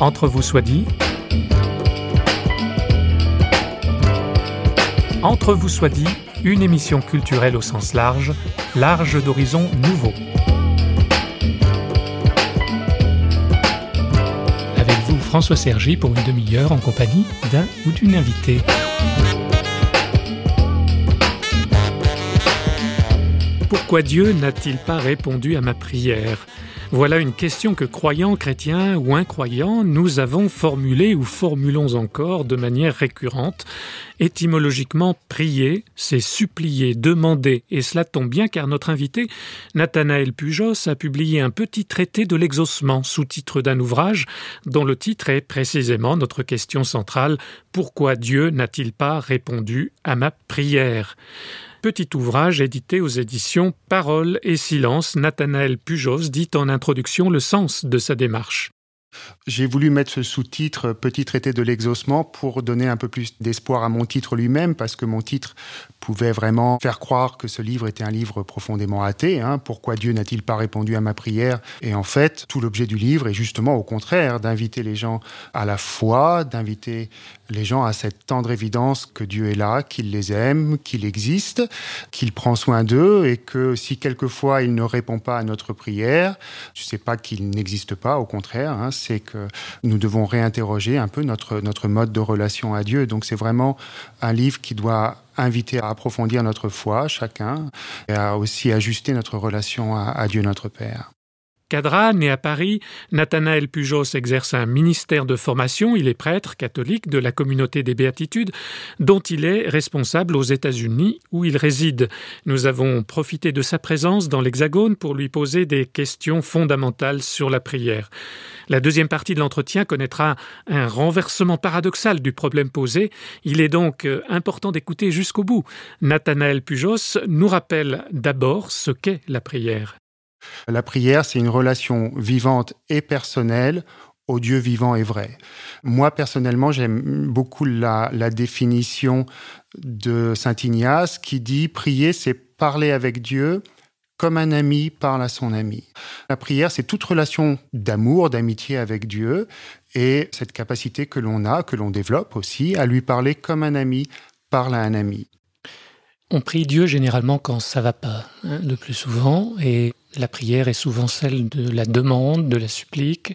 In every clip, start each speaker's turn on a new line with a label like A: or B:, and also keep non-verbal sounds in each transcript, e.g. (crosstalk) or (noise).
A: Entre vous soit dit. Entre vous soit dit, une émission culturelle au sens large, large d'horizons nouveaux. Avec vous, François Sergi, pour une demi-heure en compagnie d'un ou d'une invitée. Pourquoi Dieu n'a-t-il pas répondu à ma prière? Voilà une question que croyants, chrétiens ou incroyants, nous avons formulée ou formulons encore de manière récurrente. Étymologiquement, prier, c'est supplier, demander, et cela tombe bien car notre invité, Nathanaël Pujos, a publié un petit traité de l'exaucement, sous-titre d'un ouvrage dont le titre est précisément notre question centrale Pourquoi Dieu n'a-t-il pas répondu à ma prière? Petit ouvrage édité aux éditions Parole et Silence. Nathanaël Pujos dit en introduction le sens de sa démarche.
B: J'ai voulu mettre ce sous-titre Petit traité de l'exaucement pour donner un peu plus d'espoir à mon titre lui-même, parce que mon titre pouvait vraiment faire croire que ce livre était un livre profondément athée. Hein. Pourquoi Dieu n'a-t-il pas répondu à ma prière? Et en fait, tout l'objet du livre est justement au contraire, d'inviter les gens à la foi, d'inviter les gens à cette tendre évidence que Dieu est là, qu'il les aime, qu'il existe, qu'il prend soin d'eux et que si quelquefois il ne répond pas à notre prière, je ne sais pas qu'il n'existe pas, au contraire, hein, c'est que nous devons réinterroger un peu notre, notre mode de relation à Dieu. Donc c'est vraiment un livre qui doit inviter à approfondir notre foi, chacun, et à aussi ajuster notre relation à, Dieu notre Père.
A: Né à Paris, Nathanaël Pujos exerce un ministère de formation. Il est prêtre catholique de la communauté des Béatitudes, dont il est responsable aux États-Unis où il réside. Nous avons profité de sa présence dans l'Hexagone pour lui poser des questions fondamentales sur la prière. La deuxième partie de l'entretien connaîtra un renversement paradoxal du problème posé. Il est donc euh, important d'écouter jusqu'au bout. Nathanaël Pujos nous rappelle d'abord ce qu'est la prière.
B: La prière, c'est une relation vivante et personnelle au Dieu vivant et vrai. Moi, personnellement, j'aime beaucoup la, la, définition de Saint Ignace qui dit prier, c'est parler avec Dieu comme un ami parle à son ami. La prière, c'est toute relation d'amour, d'amitié avec Dieu et cette capacité que l'on a, que l'on développe aussi, à lui parler comme un ami parle à un ami.
A: On prie Dieu généralement quand ça va pas, hein, le plus souvent, et la prière est souvent celle de la demande, de la supplique.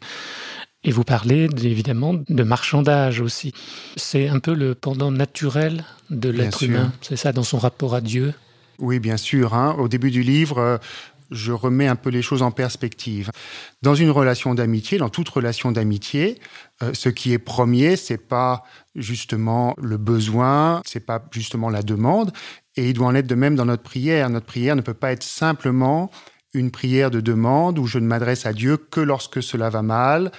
A: Et vous parlez évidemment de marchandage aussi. C'est un peu le pendant naturel de l'être humain, c'est ça, dans son rapport à Dieu?
B: Oui, bien sûr. Hein. Au début du livre, euh, je remets un peu les choses en perspective. Dans une relation d'amitié, dans toute relation d'amitié, euh, ce qui est premier, c'est pas justement le besoin, c'est pas justement la demande, et il doit en être de même dans notre prière. Notre prière ne peut pas être simplement une prière de demande où je ne m'adresse à Dieu que lorsque cela va mal,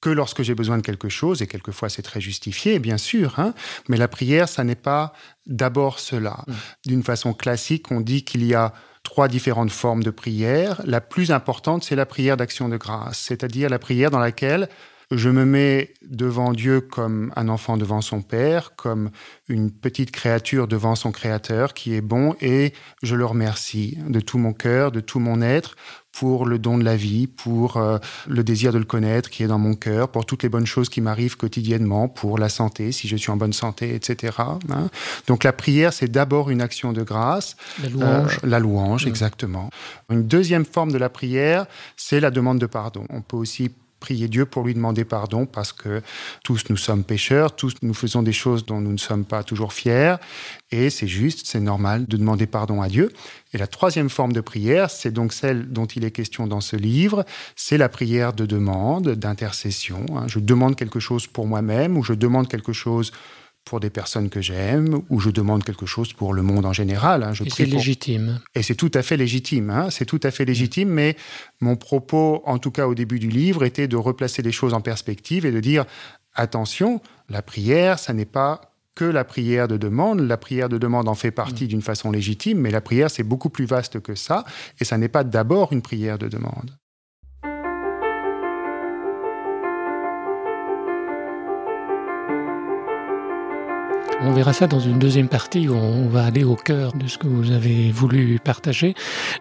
B: que lorsque j'ai besoin de quelque chose, et quelquefois c'est très justifié, bien sûr, hein, mais la prière, ça n'est pas d'abord cela. Mm. D'une façon classique, on dit qu'il y a trois différentes formes de prière. La plus importante, c'est la prière d'action de grâce, c'est-à-dire la prière dans laquelle je me mets devant Dieu comme un enfant devant son Père, comme une petite créature devant son Créateur qui est bon, et je le remercie de tout mon cœur, de tout mon être, pour le don de la vie, pour euh, le désir de le connaître qui est dans mon cœur, pour toutes les bonnes choses qui m'arrivent quotidiennement, pour la santé, si je suis en bonne santé, etc. Hein. Donc la prière, c'est d'abord une action de grâce.
A: La louange.
B: Euh, la louange, mmh. exactement. Une deuxième forme de la prière, c'est la demande de pardon. On peut aussi prier Dieu pour lui demander pardon parce que tous nous sommes pécheurs, tous nous faisons des choses dont nous ne sommes pas toujours fiers et c'est juste, c'est normal de demander pardon à Dieu. Et la troisième forme de prière, c'est donc celle dont il est question dans ce livre, c'est la prière de demande, d'intercession. Hein. Je demande quelque chose pour moi-même ou je demande quelque chose pour des personnes que j'aime ou je demande quelque chose pour le monde en général.
A: Hein. et c'est légitime.
B: Et c'est tout à fait légitime. Hein. C'est tout à fait légitime, mais mon propos, en tout cas au début du livre, était de replacer les choses en perspective et de dire attention, la prière, ça n'est pas que la prière de demande. La prière de demande en fait partie mm. d'une façon légitime, mais la prière, c'est beaucoup plus vaste que ça, et ça n'est pas d'abord une prière de demande.
C: On verra ça dans une deuxième partie où on va aller au cœur de ce que vous avez voulu partager.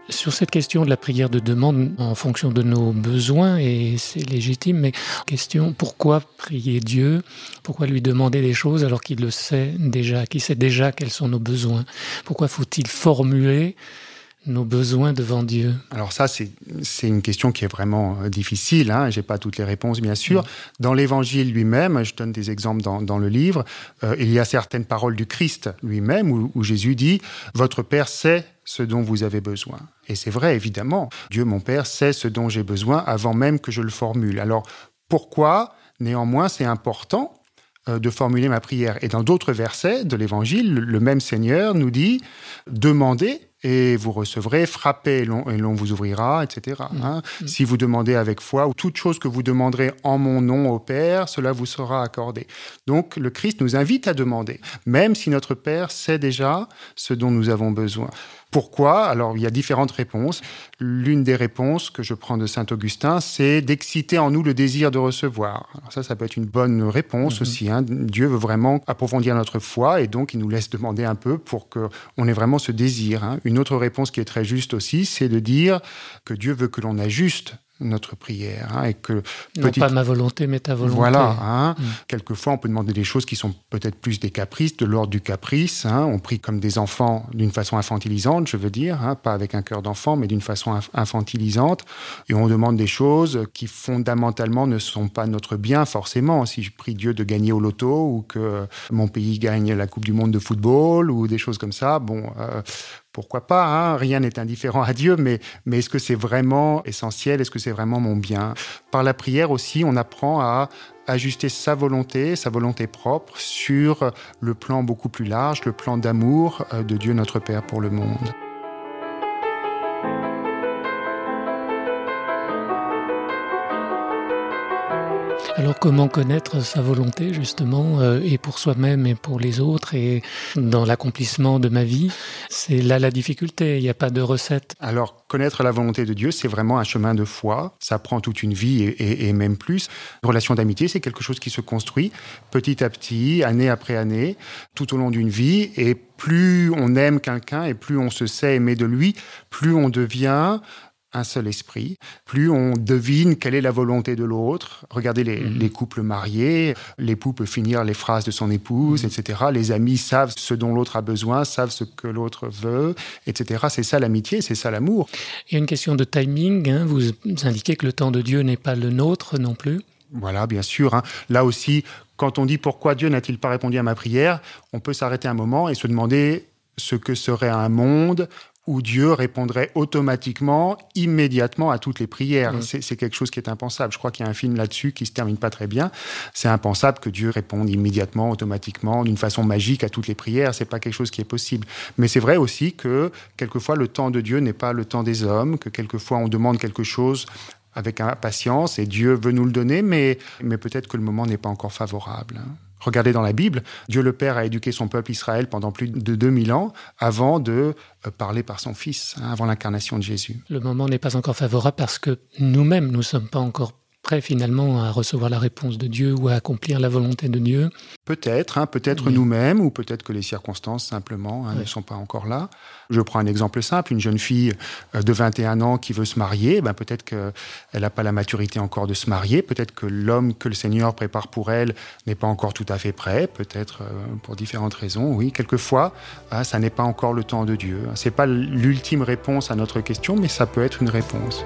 C: Sur cette question de la prière de demande en fonction de nos besoins, et c'est légitime, mais question, pourquoi prier Dieu? Pourquoi lui demander des choses alors qu'il le sait déjà, qu'il sait déjà quels sont nos besoins? Pourquoi faut-il formuler nos besoins devant Dieu
B: Alors ça, c'est une question qui est vraiment euh, difficile. Hein. Je n'ai pas toutes les réponses, bien sûr. Dans l'Évangile lui-même, je donne des exemples dans, dans le livre, euh, il y a certaines paroles du Christ lui-même où, où Jésus dit « Votre Père sait ce dont vous avez besoin. Et c'est vrai, évidemment. Dieu, mon Père, sait ce dont j'ai besoin avant même que je le formule. Alors, pourquoi, néanmoins, c'est important euh, de formuler ma prière Et dans d'autres versets de l'Évangile, le même Seigneur nous dit, demandez et vous recevrez, frappez et l'on vous ouvrira, etc. Mm. Hein. Mm. Si vous demandez avec foi, ou toute chose que vous demanderez en mon nom au Père, cela vous sera accordé. Donc le Christ nous invite à demander, même si notre Père sait déjà ce dont nous avons besoin. Pourquoi? Alors, il y a différentes réponses. L'une des réponses que je prends de Saint Augustin, c'est d'exciter en nous le désir de recevoir. Alors ça, ça peut être une bonne réponse mm-hmm. aussi. Hein. Dieu veut vraiment approfondir notre foi et donc il nous laisse demander un peu pour qu'on ait vraiment ce désir. Hein. Une autre réponse qui est très juste aussi, c'est de dire que Dieu veut que l'on ajuste notre prière. Hein, et que
C: non pas ma volonté, mais ta volonté.
B: Voilà. Hein, mm. Quelquefois, on peut demander des choses qui sont peut-être plus des caprices, de l'ordre du caprice. Hein, on prie comme des enfants d'une façon infantilisante, je veux dire, pas avec un cœur d'enfant, mais d'une façon infantilisante. Et on demande des choses qui fondamentalement ne sont pas notre bien forcément. Si je prie Dieu de gagner au loto ou que mon pays gagne la Coupe du Monde de football ou des choses comme ça, bon, euh, pourquoi pas, hein, rien n'est indifférent à Dieu, mais, mais est-ce que c'est vraiment essentiel, est-ce que c'est vraiment mon bien? Par la prière aussi, on apprend à ajuster sa volonté, sa volonté propre, sur le plan beaucoup plus large, le plan d'amour euh, de Dieu notre Père pour le monde.
C: Alors comment connaître sa volonté justement, euh, et pour soi-même et pour les autres, et dans l'accomplissement de ma vie? C'est là la difficulté, il n'y a pas de recette.
B: Alors connaître la volonté de Dieu, c'est vraiment un chemin de foi, ça prend toute une vie et, et même plus. Une relation d'amitié, c'est quelque chose qui se construit petit à petit, année après année, tout au long d'une vie, et plus on aime quelqu'un et plus on se sait aimer de lui, plus on devient un seul esprit, plus on devine quelle est la volonté de l'autre. Regardez les, mhm. couples mariés, l'époux peut finir les phrases de son épouse, mhm. etc. Les amis savent ce dont l'autre a besoin, savent ce que l'autre veut, etc. C'est ça l'amitié, c'est ça l'amour.
C: Il y a une question de timing. Hein. Vous indiquez que le temps de Dieu n'est pas le nôtre non plus.
B: Voilà, bien sûr. Hein. Là aussi, quand on dit pourquoi Dieu n'a-t-il pas répondu à ma prière, on peut s'arrêter un moment et se demander ce que serait un monde où Dieu répondrait automatiquement, immédiatement à toutes les prières. Mm. C'est quelque chose qui est impensable. Je crois qu'il y a un film là-dessus qui se termine pas très bien. C'est impensable que Dieu réponde immédiatement, automatiquement, d'une façon magique à toutes les prières. C'est pas quelque chose qui est possible. Mais c'est vrai aussi que quelquefois le temps de Dieu n'est pas le temps des hommes, que quelquefois on demande quelque chose avec impatience et Dieu veut nous le donner, mais, mais peut-être que le moment n'est pas encore favorable. Regardez dans la Bible, Dieu le Père a éduqué son peuple Israël pendant plus de 2000 ans avant de euh, parler par son Fils, hein, avant l'incarnation de Jésus.
C: Le moment n'est pas encore favorable parce que nous-mêmes, nous ne sommes pas encore prêt finalement à recevoir la réponse de Dieu ou à accomplir la volonté de Dieu.
B: Peut-être, hein, peut-être nous-mêmes, ou peut-être que les circonstances simplement hein, ne sont pas encore là. Je prends un exemple simple, une jeune fille euh, de 21 ans qui veut se marier, ben peut-être qu'elle n'a pas la maturité encore de se marier, peut-être que l'homme que le Seigneur prépare pour elle n'est pas encore tout à fait prêt, peut-être euh, pour différentes raisons, oui, quelquefois, hein, ça n'est pas encore le temps de Dieu. Ce n'est pas l'ultime réponse à notre question, mais ça peut être une réponse.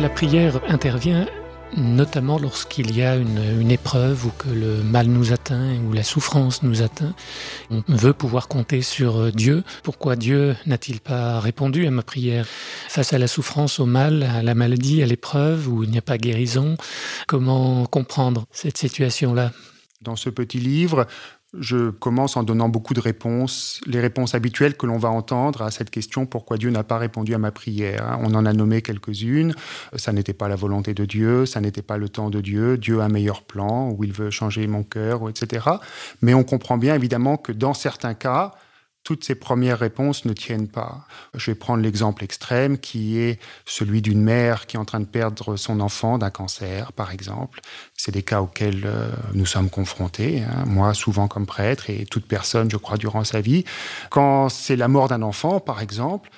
C: La prière intervient notamment lorsqu'il y a une, épreuve ou que le mal nous atteint ou la souffrance nous atteint. On veut pouvoir compter sur Dieu. Pourquoi Dieu n'a-t-il pas répondu à ma prière? Face à la souffrance, au mal, à la maladie, à l'épreuve où il n'y a pas guérison Comment comprendre cette situation-là?
B: Dans ce petit livre, je commence en donnant beaucoup de réponses, les réponses habituelles que l'on va entendre à cette question pourquoi Dieu n'a pas répondu à ma prière. On en a nommé quelques-unes. Ça n'était pas la volonté de Dieu, ça n'était pas le temps de Dieu. Dieu a un meilleur plan, ou il veut changer mon cœur, etc. Mais on comprend bien évidemment que dans certains cas, toutes ces premières réponses ne tiennent pas. Je vais prendre l'exemple extrême qui est celui d'une mère qui est en train de perdre son enfant d'un cancer, par exemple. C'est des cas auxquels euh, nous sommes confrontés, hein. moi souvent comme prêtre et toute personne, je crois, durant sa vie. Quand c'est la mort d'un enfant, par exemple,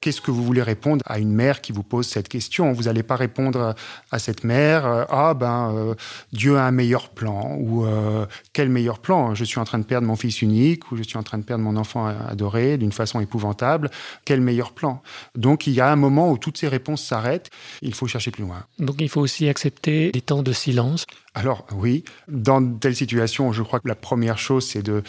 B: Qu'est-ce que vous voulez répondre à une mère qui vous pose cette question? Vous n'allez pas répondre à cette mère euh, Ah ben euh, Dieu a un meilleur plan ou euh, quel meilleur plan? Je suis en train de perdre mon fils unique ou je suis en train de perdre mon enfant adoré d'une façon épouvantable. Quel meilleur plan? Donc il y a un moment où toutes ces réponses s'arrêtent. Il faut chercher plus loin.
A: Donc il faut aussi accepter des temps de silence.
B: Alors oui, dans telle situation, je crois que la première chose, c'est de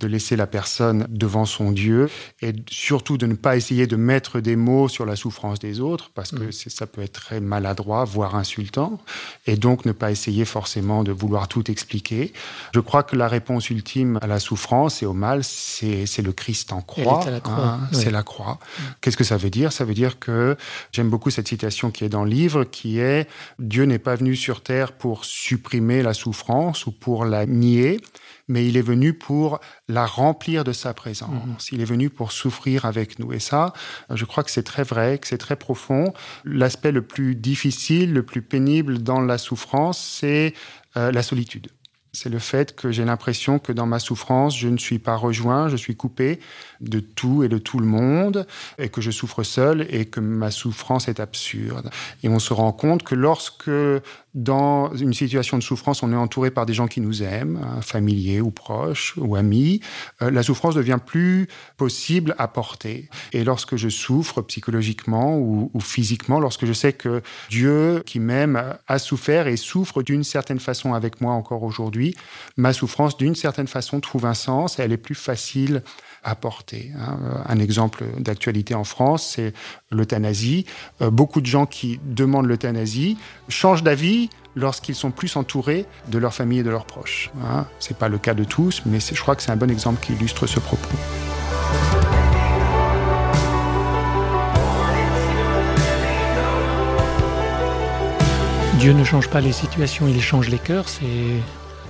B: de laisser la personne devant son Dieu et surtout de ne pas essayer de mettre des mots sur la souffrance des autres parce que mm. ça peut être très maladroit, voire insultant, et donc ne pas essayer forcément de vouloir tout expliquer. Je crois que la réponse ultime à la souffrance et au mal, c'est le Christ en croix. Hein, c'est la croix. Mm. Qu'est-ce que ça veut dire? Ça veut dire que j'aime beaucoup cette citation qui est dans le livre, qui est Dieu n'est pas venu sur terre pour supprimer la souffrance ou pour la nier, mais il est venu pour la remplir de sa présence. Mhm. Il est venu pour souffrir avec nous. Et ça, je crois que c'est très vrai, que c'est très profond. L'aspect le plus difficile, le plus pénible dans la souffrance, c'est euh, la solitude. C'est le fait que j'ai l'impression que dans ma souffrance, je ne suis pas rejoint, je suis coupé de tout et de tout le monde, et que je souffre seul et que ma souffrance est absurde. Et on se rend compte que lorsque dans une situation de souffrance, on est entouré par des gens qui nous aiment, hein, familiers ou proches ou amis, euh, la souffrance devient plus possible à porter. Et lorsque je souffre psychologiquement ou, ou physiquement, lorsque je sais que Dieu qui m'aime a souffert et souffre d'une certaine façon avec moi encore aujourd'hui, ma souffrance d'une certaine façon trouve un sens et elle est plus facile apporter. Hein. Un exemple d'actualité en France, c'est l'euthanasie. Euh, beaucoup de gens qui demandent l'euthanasie changent d'avis lorsqu'ils sont plus entourés de leur famille et de leurs proches. Hein. Ce n'est pas le cas de tous, mais je crois que c'est un bon exemple qui illustre ce propos.
A: Dieu ne change pas les situations, il change les cœurs. C'est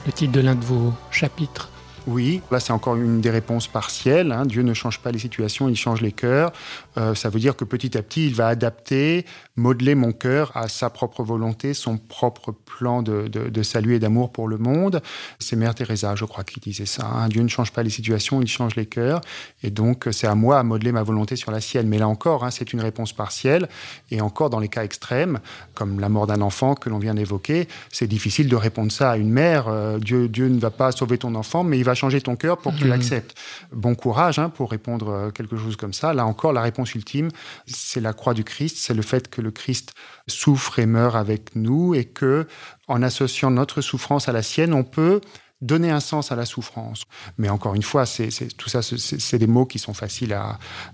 A: le titre de l'un de vos chapitres.
B: Oui, là c'est encore une des réponses partielles. Hein. Dieu ne change pas les situations, il change les cœurs. Euh, ça veut dire que petit à petit, il va adapter, modeler mon cœur à sa propre volonté, son propre plan de, de, salut et d'amour pour le monde. C'est Mère Teresa, je crois, qui disait ça. Hein. Dieu ne change pas les situations, il change les cœurs. Et donc c'est à moi à modeler ma volonté sur la sienne. Mais là encore, hein, c'est une réponse partielle. Et encore dans les cas extrêmes, comme la mort d'un enfant que l'on vient d'évoquer, c'est difficile de répondre ça à une mère. Euh, Dieu, Dieu ne va pas sauver ton enfant, mais il va changer ton cœur pour que tu mhm. l'acceptes. Bon courage hein, pour répondre euh, quelque chose comme ça. Là encore, la réponse ultime, c'est la croix du Christ, c'est le fait que le Christ souffre et meurt avec nous et que, en associant notre souffrance à la sienne, on peut donner un sens à la souffrance. Mais encore une fois, c'est, tout ça, c'est, des mots qui sont faciles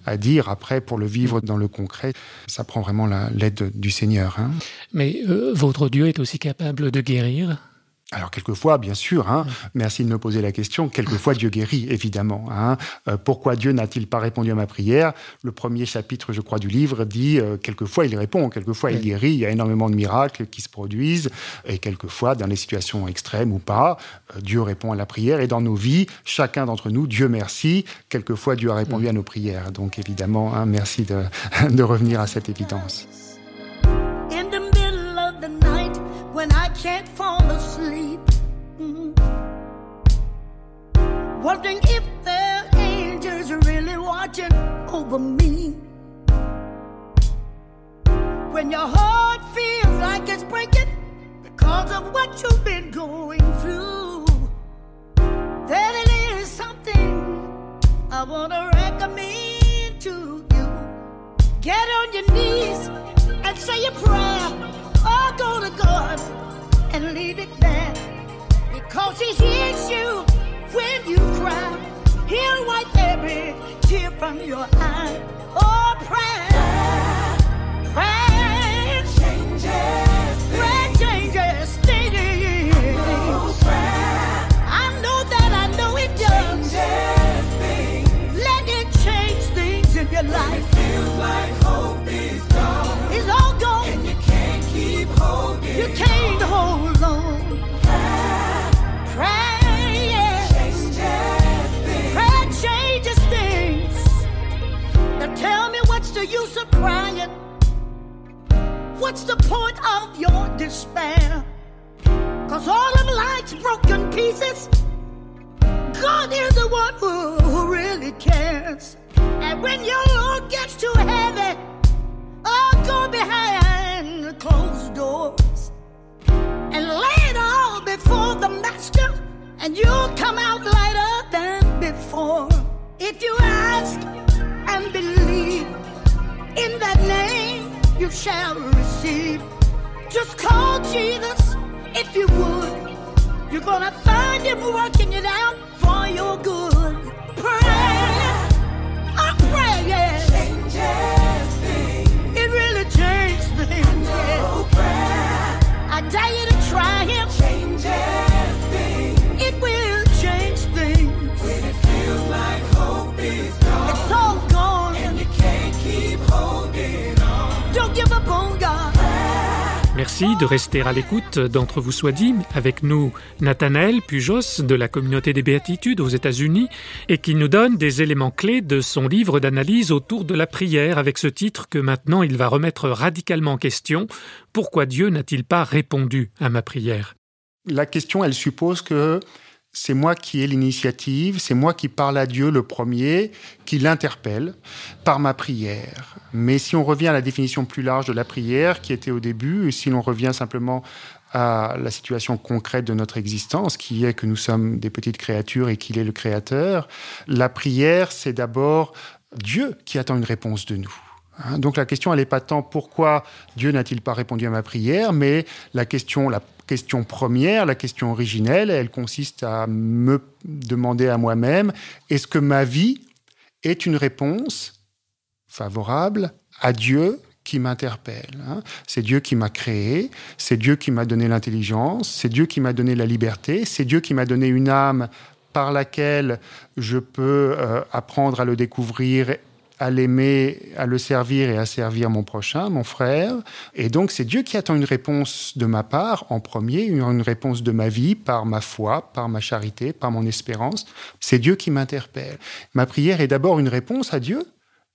B: à, dire. Après, pour le vivre dans le concret, ça prend vraiment l'aide du Seigneur. Hein.
A: Mais euh, votre Dieu est aussi capable de guérir
B: alors quelquefois, bien sûr, hein, merci de me poser la question, quelquefois Dieu guérit, évidemment. Hein. Euh, pourquoi Dieu n'a-t-il pas répondu à ma prière? Le premier chapitre, je crois, du livre dit, euh, quelquefois il répond, quelquefois il guérit, il y a énormément de miracles qui se produisent, et quelquefois, dans les situations extrêmes ou pas, euh, Dieu répond à la prière, et dans nos vies, chacun d'entre nous, Dieu merci, quelquefois Dieu a répondu à nos prières. Donc évidemment, hein, merci de, (laughs) de revenir à cette évidence. when I can't fall Wondering if the angels are really watching over me. When your heart feels like it's breaking because of what you've been going through, then it is something I want to recommend to you. Get on your knees and say a prayer or go to God and leave it there. Because He hears you when you cry. He'll wipe every tear from your eye. Oh, prayer, prayer changes, prayer changes things. I know that I know it does. Things. Let it change things in your life. feels like
D: the use of crying? What's the point of your despair? Cause all of life's broken pieces. God is the one who, really cares. And when your load gets too heavy, oh, go behind the closed doors and lay it all before the master, and you'll come out that name, you shall receive. Just call Jesus if you would. You're gonna find him working it out for your good. Pray, I pray, yeah.
E: Changes things.
D: It really changed things.
E: Oh,
D: Yeah.
E: prayer
D: I dare you to try him.
A: Merci de rester à l'écoute d'Entre vous soit dit, avec nous Nathanaël Pujos de la communauté des béatitudes aux États-Unis et qui nous donne des éléments clés de son livre d'analyse autour de la prière avec ce titre que maintenant il va remettre radicalement en question. Pourquoi Dieu n'a-t-il pas répondu à ma prière?
B: La question, elle suppose que c'est moi qui ai l'initiative, c'est moi qui parle à Dieu le premier, qui l'interpelle par ma prière. Mais si on revient à la définition plus large de la prière qui était au début, et si l'on revient simplement à la situation concrète de notre existence, qui est que nous sommes des petites créatures et qu'il est le Créateur, la prière, c'est d'abord Dieu qui attend une réponse de nous. Hein, Donc la question, elle n'est pas tant pourquoi Dieu n'a-t-il pas répondu à ma prière, mais la question, la question première, la question originelle, elle consiste à me demander à moi-même, est-ce que ma vie est une réponse favorable à Dieu qui m'interpelle. hein? C'est Dieu qui m'a créé, c'est Dieu qui m'a donné l'intelligence, c'est Dieu qui m'a donné la liberté, c'est Dieu qui m'a donné une âme par laquelle je peux euh, apprendre à le découvrir à l'aimer, à le servir et à servir mon prochain, mon frère. Et donc, c'est Dieu qui attend une réponse de ma part en premier, une, réponse de ma vie par ma foi, par ma charité, par mon espérance. C'est Dieu qui m'interpelle. Ma prière est d'abord une réponse à Dieu,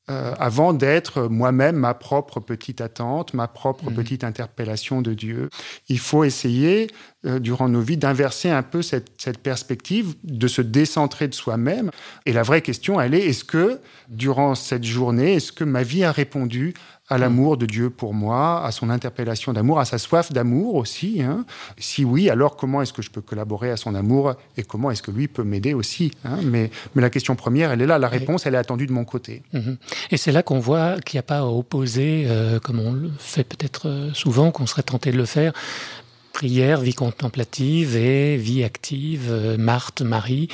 B: euh, avant d'être moi-même ma propre petite attente, ma propre
A: Mhm.
B: petite interpellation de Dieu. Il faut essayer, euh, durant nos vies, d'inverser un peu cette, cette perspective, de se décentrer de soi-même. Et la vraie question, elle est, est-ce que, durant cette journée, est-ce que ma vie a répondu à l'amour de Dieu pour moi, à son interpellation d'amour, à sa soif d'amour aussi hein Si oui, alors comment est-ce que je peux collaborer à son amour et comment est-ce que lui peut m'aider aussi hein mais, mais la question première, elle est là. La réponse, elle est attendue de mon côté.
A: Mhm. Et c'est là qu'on voit qu'il n'y a pas à opposer, euh, comme on le fait peut-être euh, souvent, qu'on serait tenté de le faire, prière, vie contemplative et vie active, euh, Marthe, Marie.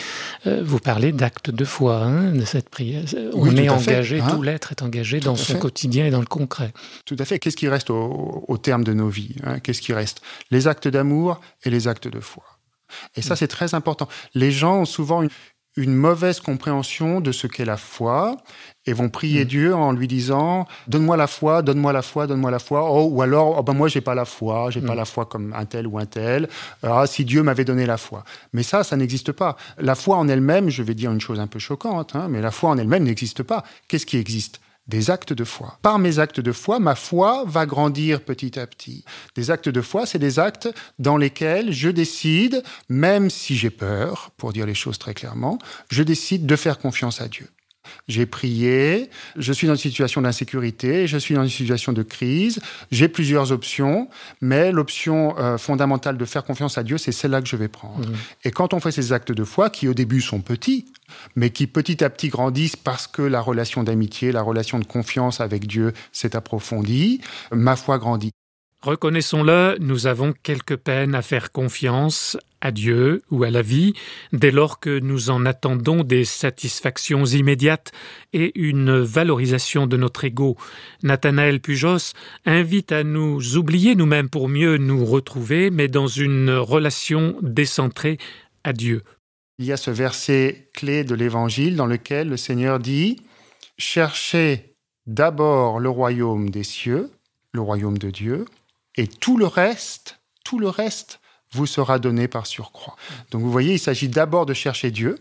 A: Euh, vous parlez d'acte de foi, hein, de cette prière. On
B: Oui, tout
A: est
B: fait,
A: engagé,
B: hein.
A: tout l'être est engagé dans son
B: fait.
A: quotidien et dans le concret.
B: Tout à fait. Qu'est-ce qui reste au, au terme de nos vies hein? Qu'est-ce qui reste? Les actes d'amour et les actes de foi. Et ça, c'est très important. Les gens ont souvent une, une mauvaise compréhension de ce qu'est la foi et vont prier
A: Mm.
B: Dieu en lui disant donne-moi la foi, donne-moi la foi, donne-moi la foi. Oh, ou alors oh, ben moi j'ai pas la foi, j'ai pas
A: Mm.
B: la foi comme un tel ou un tel. Ah, si Dieu m'avait donné la foi. Mais ça, ça n'existe pas. La foi en elle-même, je vais dire une chose un peu choquante, hein, mais la foi en elle-même n'existe pas. Qu'est-ce qui existe? Des actes de foi. Par mes actes de foi, ma foi va grandir petit à petit. Des actes de foi, c'est des actes dans lesquels je décide, même si j'ai peur, pour dire les choses très clairement, je décide de faire confiance à Dieu. J'ai prié, je suis dans une situation d'insécurité, je suis dans une situation de crise, j'ai plusieurs options, mais l'option euh, fondamentale de faire confiance à Dieu, c'est celle-là que je vais prendre.
A: Mhm.
B: Et quand on fait ces actes de foi, qui au début sont petits, mais qui petit à petit grandissent parce que la relation d'amitié, la relation de confiance avec Dieu s'est approfondie, ma foi grandit.
A: Reconnaissons-le, nous avons quelque peine à faire confiance à Dieu ou à la vie dès lors que nous en attendons des satisfactions immédiates et une valorisation de notre ego. Nathanaël Pujos invite à nous oublier nous-mêmes pour mieux nous retrouver, mais dans une relation décentrée à Dieu.
B: Il y a ce verset clé de l'Évangile dans lequel le Seigneur dit Cherchez d'abord le royaume des cieux, le royaume de Dieu, et tout le reste, tout le reste vous sera donné par surcroît. Donc vous voyez, il s'agit d'abord de chercher Dieu,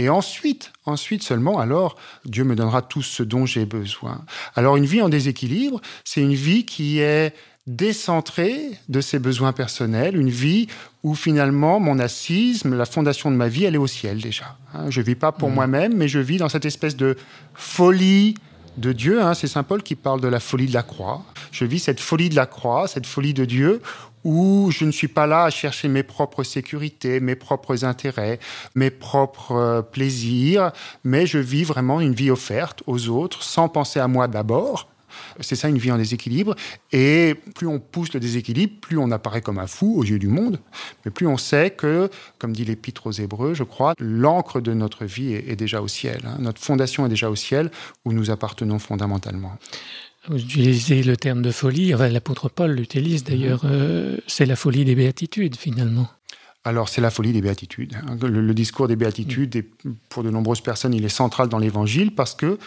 B: Et ensuite, ensuite seulement, alors, Dieu me donnera tout ce dont j'ai besoin. Alors, une vie en déséquilibre, c'est une vie qui est décentrée de ses besoins personnels, une vie où finalement mon assise, la fondation de ma vie, elle est au ciel déjà. Hein. Je vis pas pour
C: Mhm.
B: moi-même, mais je vis dans cette espèce de folie de Dieu. hein. C'est Saint Paul qui parle de la folie de la croix. Je vis cette folie de la croix, cette folie de Dieu, où je ne suis pas là à chercher mes propres sécurités, mes propres intérêts, mes propres euh, plaisirs, mais je vis vraiment une vie offerte aux autres sans penser à moi d'abord. C'est ça une vie en déséquilibre. Et plus on pousse le déséquilibre, plus on apparaît comme un fou aux yeux du monde, mais plus on sait que, comme dit l'Épître aux Hébreux, je crois, l'encre de notre vie est, déjà au ciel. hein. Notre fondation est déjà au ciel, où nous appartenons fondamentalement.
C: Vous utilisez le terme de folie, enfin, l'apôtre Paul l'utilise d'ailleurs, euh, c'est la folie des béatitudes finalement.
B: Alors, c'est la folie des béatitudes. hein. Le, le discours des béatitudes, est- pour de nombreuses personnes, il est central dans l'évangile parce que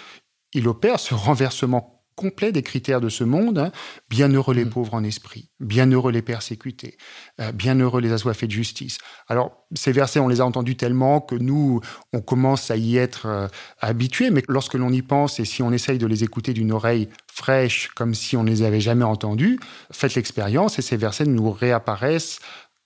B: il opère ce renversement complet des critères de ce monde. hein. Bienheureux les
C: Mm.
B: pauvres en esprit, bienheureux les persécutés, euh, bienheureux les assoiffés de justice. Alors, ces versets, on les a entendus tellement que nous, on commence à y être euh, habitués, mais lorsque l'on y pense et si on essaye de les écouter d'une oreille fraîche, comme si on ne les avait jamais entendus, faites l'expérience et ces versets nous réapparaissent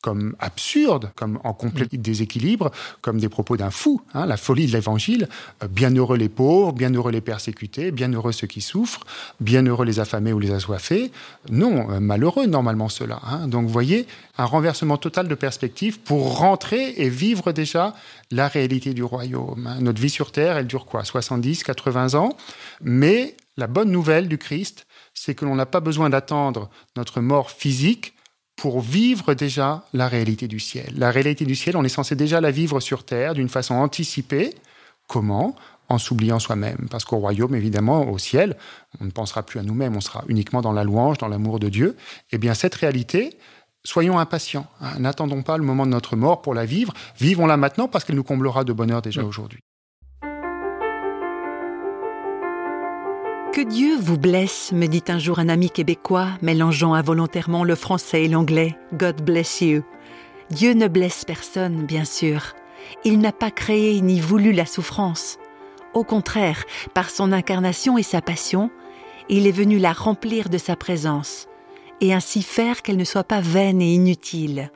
B: comme absurdes, comme en complet déséquilibre, comme des propos d'un fou, hein, la folie de l'évangile. Euh, bienheureux les pauvres, bienheureux les persécutés, bienheureux ceux qui souffrent, bienheureux les affamés ou les assoiffés. Non, euh, malheureux normalement cela. hein. Donc vous voyez, un renversement total de perspective pour rentrer et vivre déjà la réalité du royaume. hein. Notre vie sur Terre, elle dure quoi 70, 80 ans? Mais la bonne nouvelle du Christ, c'est que l'on n'a pas besoin d'attendre notre mort physique pour vivre déjà la réalité du ciel. La réalité du ciel, on est censé déjà la vivre sur terre d'une façon anticipée. Comment? En s'oubliant soi-même. Parce qu'au royaume, évidemment, au ciel, on ne pensera plus à nous-mêmes, on sera uniquement dans la louange, dans l'amour de Dieu. Eh bien, cette réalité, soyons impatients. hein. N'attendons pas le moment de notre mort pour la vivre. Vivons-la maintenant parce qu'elle nous comblera de bonheur déjà aujourd'hui.
F: Que Dieu vous blesse, me dit un jour un ami québécois, mélangeant involontairement le français et l'anglais. God bless you. Dieu ne blesse personne, bien sûr. Il n'a pas créé ni voulu la souffrance. Au contraire, par son incarnation et sa passion, il est venu la remplir de sa présence, et ainsi faire qu'elle ne soit pas vaine et inutile.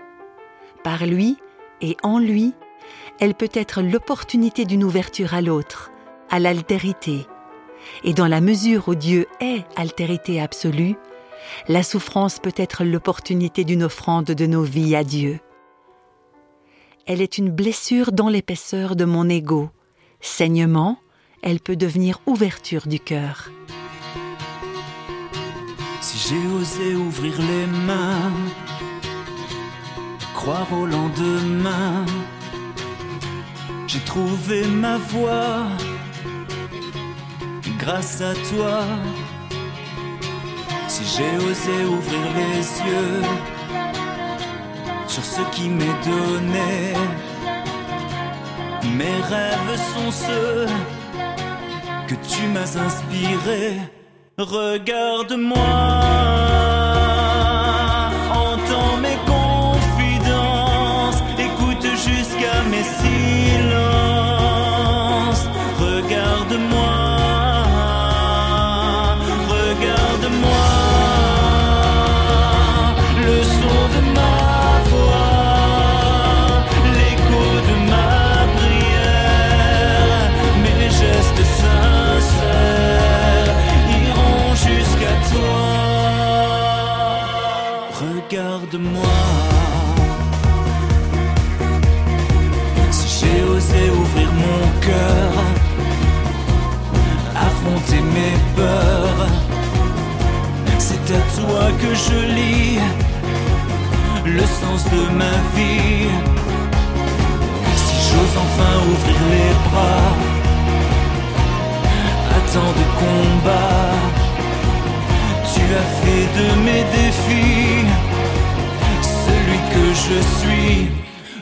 F: Par lui et en lui, elle peut être l'opportunité d'une ouverture à l'autre, à l'altérité, et dans la mesure où Dieu est altérité absolue, la souffrance peut être l'opportunité d'une offrande de nos vies à Dieu. Elle est une blessure dans l'épaisseur de mon ego. Saignement, elle peut devenir ouverture du cœur.
G: Si j'ai osé ouvrir les mains, croire au lendemain, j'ai trouvé ma voie grâce à toi. Si j'ai osé ouvrir les yeux sur ce qui m'est donné, mes rêves sont ceux que tu m'as inspirés. Regarde-moi, entends mes confidences, écoute jusqu'à mes silences. Regarde-moi. Si j'ai osé ouvrir mon cœur, affronter mes peurs, c'est à toi que je lis le sens de ma vie. Si j'ose enfin ouvrir les bras, à tant de combats, tu as fait de mes défis je suis.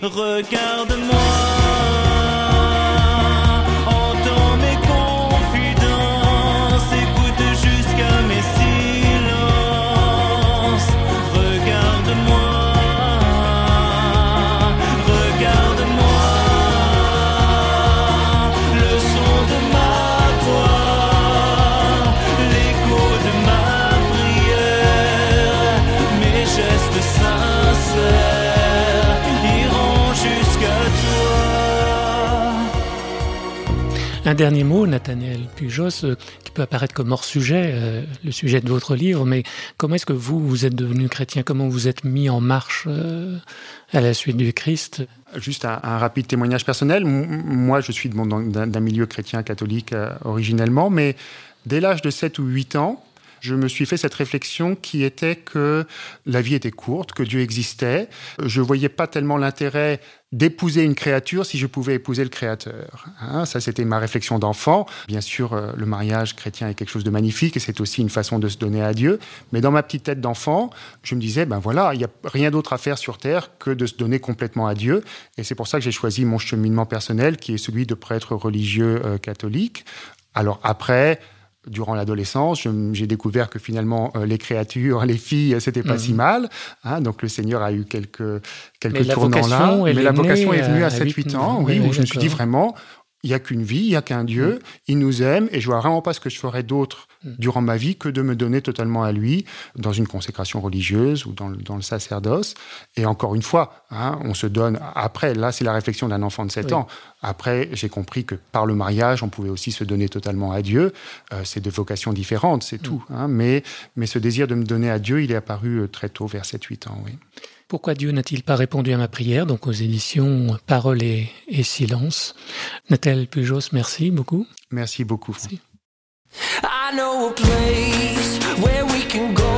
G: Regarde-moi.
A: Un dernier mot, Nathaniel Pujos, euh, qui peut apparaître comme hors sujet, euh, le sujet de votre livre, mais comment est-ce que vous, vous êtes devenu chrétien? Comment vous êtes mis en marche euh, à la suite du Christ?
B: Juste un, rapide témoignage personnel. Moi, je suis d'un milieu chrétien catholique originellement, mais dès l'âge de 7 ou 8 ans, je me suis fait cette réflexion qui était que la vie était courte, que Dieu existait. Je voyais pas tellement l'intérêt d'épouser une créature si je pouvais épouser le Créateur. Hein, ça, c'était ma réflexion d'enfant. Bien sûr, euh, le mariage chrétien est quelque chose de magnifique et c'est aussi une façon de se donner à Dieu. Mais dans ma petite tête d'enfant, je me disais, ben voilà, il n'y a rien d'autre à faire sur Terre que de se donner complètement à Dieu. Et c'est pour ça que j'ai choisi mon cheminement personnel, qui est celui de prêtre religieux euh, catholique. Alors après, durant l'adolescence, j'ai découvert que finalement euh, les créatures, les filles, euh, c'était pas
A: Mhm.
B: si mal. hein. donc le Seigneur a eu quelques quelques tournants là. Mais la vocation est venue
A: à
B: à 7-8 ans,
A: oui,
B: où je me suis dit vraiment, il y a qu'une vie, il y a qu'un Dieu, il nous aime, et je vois vraiment pas ce que je ferais d'autre
A: Mm.
B: durant ma vie que de me donner totalement à lui dans une consécration religieuse ou dans le, dans le sacerdoce. Et encore une fois, hein, on se donne après. Là, c'est la réflexion d'un enfant de 7
A: Oui.
B: ans. Après, j'ai compris que par le mariage, on pouvait aussi se donner totalement à Dieu. Euh, c'est de vocations différentes, c'est tout. hein. mais, mais ce désir de me donner à Dieu, il est apparu euh, très tôt, vers 7-8 ans. Oui.
A: Pourquoi Dieu n'a-t-il pas répondu à ma prière Donc aux éditions Parole et, et Silence? Nathalie Pujos, merci beaucoup.
B: Merci beaucoup.
A: Merci.
H: I know a place where we can go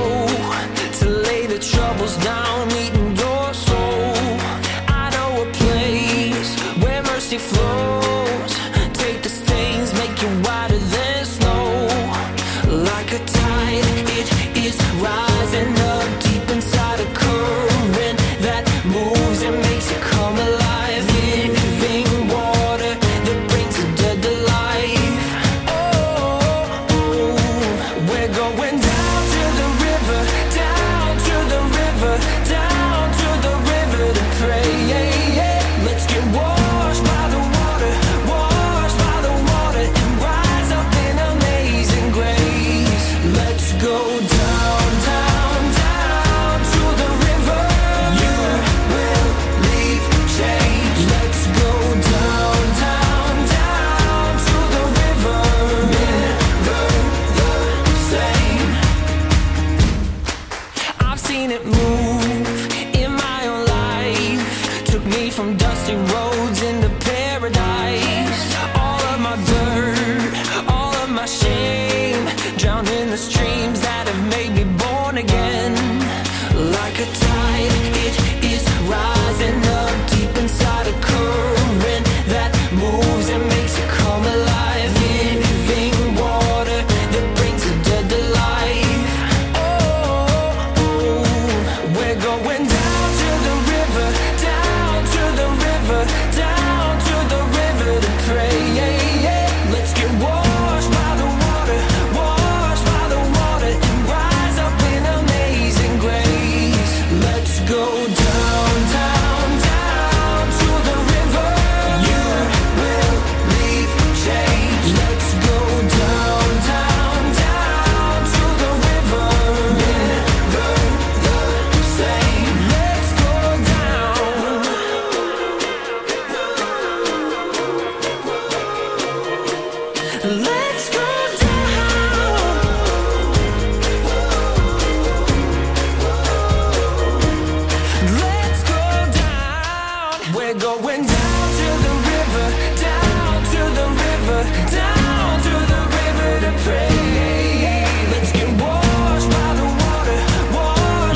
H: down to the river, down to the river,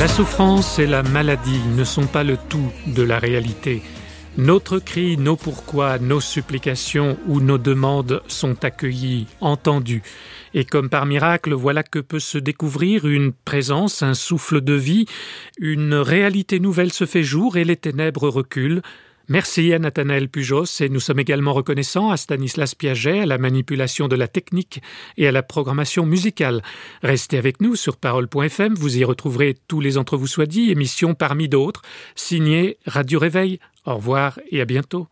A: La souffrance et la maladie ne sont pas le tout de la réalité. Notre cri, nos pourquoi, nos supplications ou nos demandes sont accueillis, entendus. Et comme par miracle, voilà que peut se découvrir une présence, un souffle de vie, une réalité nouvelle se fait jour et les ténèbres reculent. Merci à Nathanaël Pujos et nous sommes également reconnaissants à Stanislas Piaget, à la manipulation de la technique et à la programmation musicale. Restez avec nous sur parole.fm, vous y retrouverez tous les entre vous soit dit, émissions parmi d'autres, signées Radio Réveil. Au revoir et à bientôt.